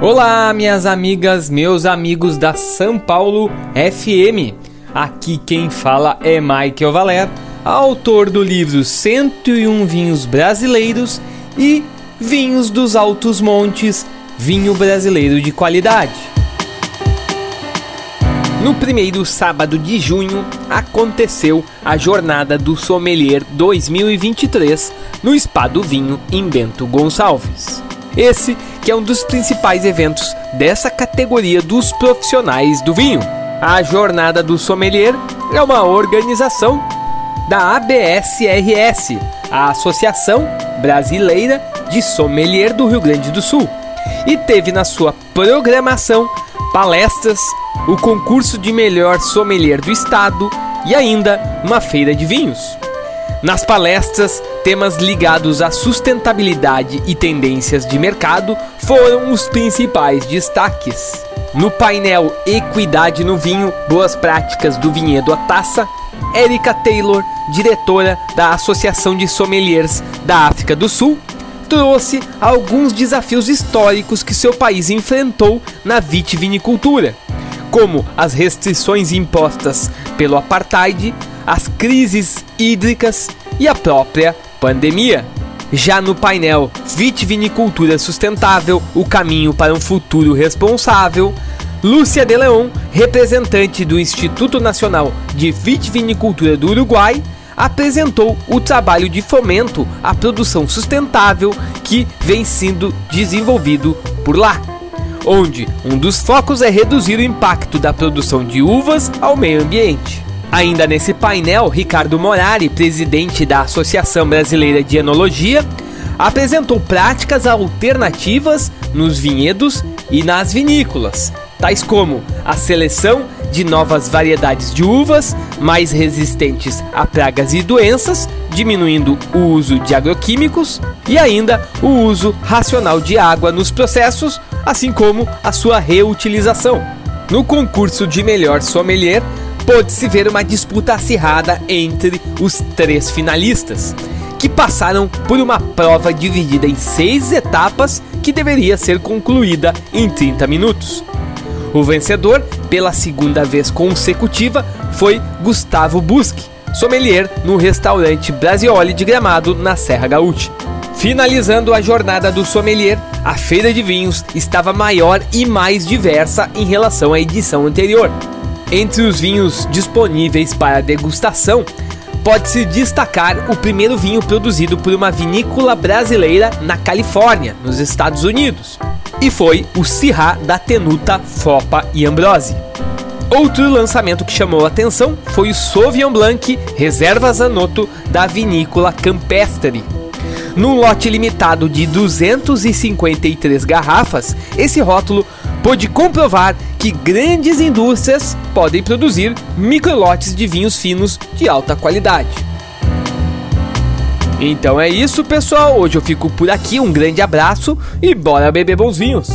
Olá, minhas amigas, meus amigos da São Paulo FM. Aqui quem fala é Michael Valer, autor do livro 101 Vinhos Brasileiros e Vinhos dos Altos Montes, vinho brasileiro de qualidade. No primeiro sábado de junho aconteceu a Jornada do Sommelier 2023 no Spa do Vinho em Bento Gonçalves. Esse que é um dos principais eventos dessa categoria dos profissionais do vinho. A Jornada do Sommelier é uma organização da ABSRS, a Associação Brasileira de Sommelier do Rio Grande do Sul, e teve na sua programação palestras, o concurso de melhor sommelier do estado e ainda uma feira de vinhos. Nas palestras, temas ligados à sustentabilidade e tendências de mercado foram os principais destaques. No painel Equidade no Vinho, Boas Práticas do Vinhedo à Taça, Erika Taylor, diretora da Associação de Sommeliers da África do Sul, trouxe alguns desafios históricos que seu país enfrentou na vitivinicultura, como as restrições impostas pelo apartheid, as crises hídricas e a própria pandemia. Já no painel Vitivinicultura Sustentável O Caminho para um Futuro Responsável, Lúcia de Leon, representante do Instituto Nacional de Vitivinicultura do Uruguai, apresentou o trabalho de fomento à produção sustentável que vem sendo desenvolvido por lá, onde um dos focos é reduzir o impacto da produção de uvas ao meio ambiente. Ainda nesse painel, Ricardo Morari, presidente da Associação Brasileira de Enologia, apresentou práticas alternativas nos vinhedos e nas vinícolas, tais como a seleção de novas variedades de uvas mais resistentes a pragas e doenças, diminuindo o uso de agroquímicos e ainda o uso racional de água nos processos, assim como a sua reutilização. No concurso de melhor sommelier, pôde-se ver uma disputa acirrada entre os três finalistas, que passaram por uma prova dividida em seis etapas que deveria ser concluída em 30 minutos. O vencedor, pela segunda vez consecutiva, foi Gustavo Busque, sommelier no restaurante Brasioli de Gramado, na Serra Gaúcha. Finalizando a jornada do sommelier, a feira de vinhos estava maior e mais diversa em relação à edição anterior. Entre os vinhos disponíveis para degustação, pode-se destacar o primeiro vinho produzido por uma vinícola brasileira na Califórnia, nos Estados Unidos e foi o Syrah da Tenuta, Fopa e Ambrose. Outro lançamento que chamou a atenção foi o Sauvignon Blanc Reserva Zanotto da vinícola Campestre. Num lote limitado de 253 garrafas, esse rótulo pôde comprovar que grandes indústrias podem produzir microlotes de vinhos finos de alta qualidade. Então é isso, pessoal. Hoje eu fico por aqui. Um grande abraço e bora beber bons vinhos.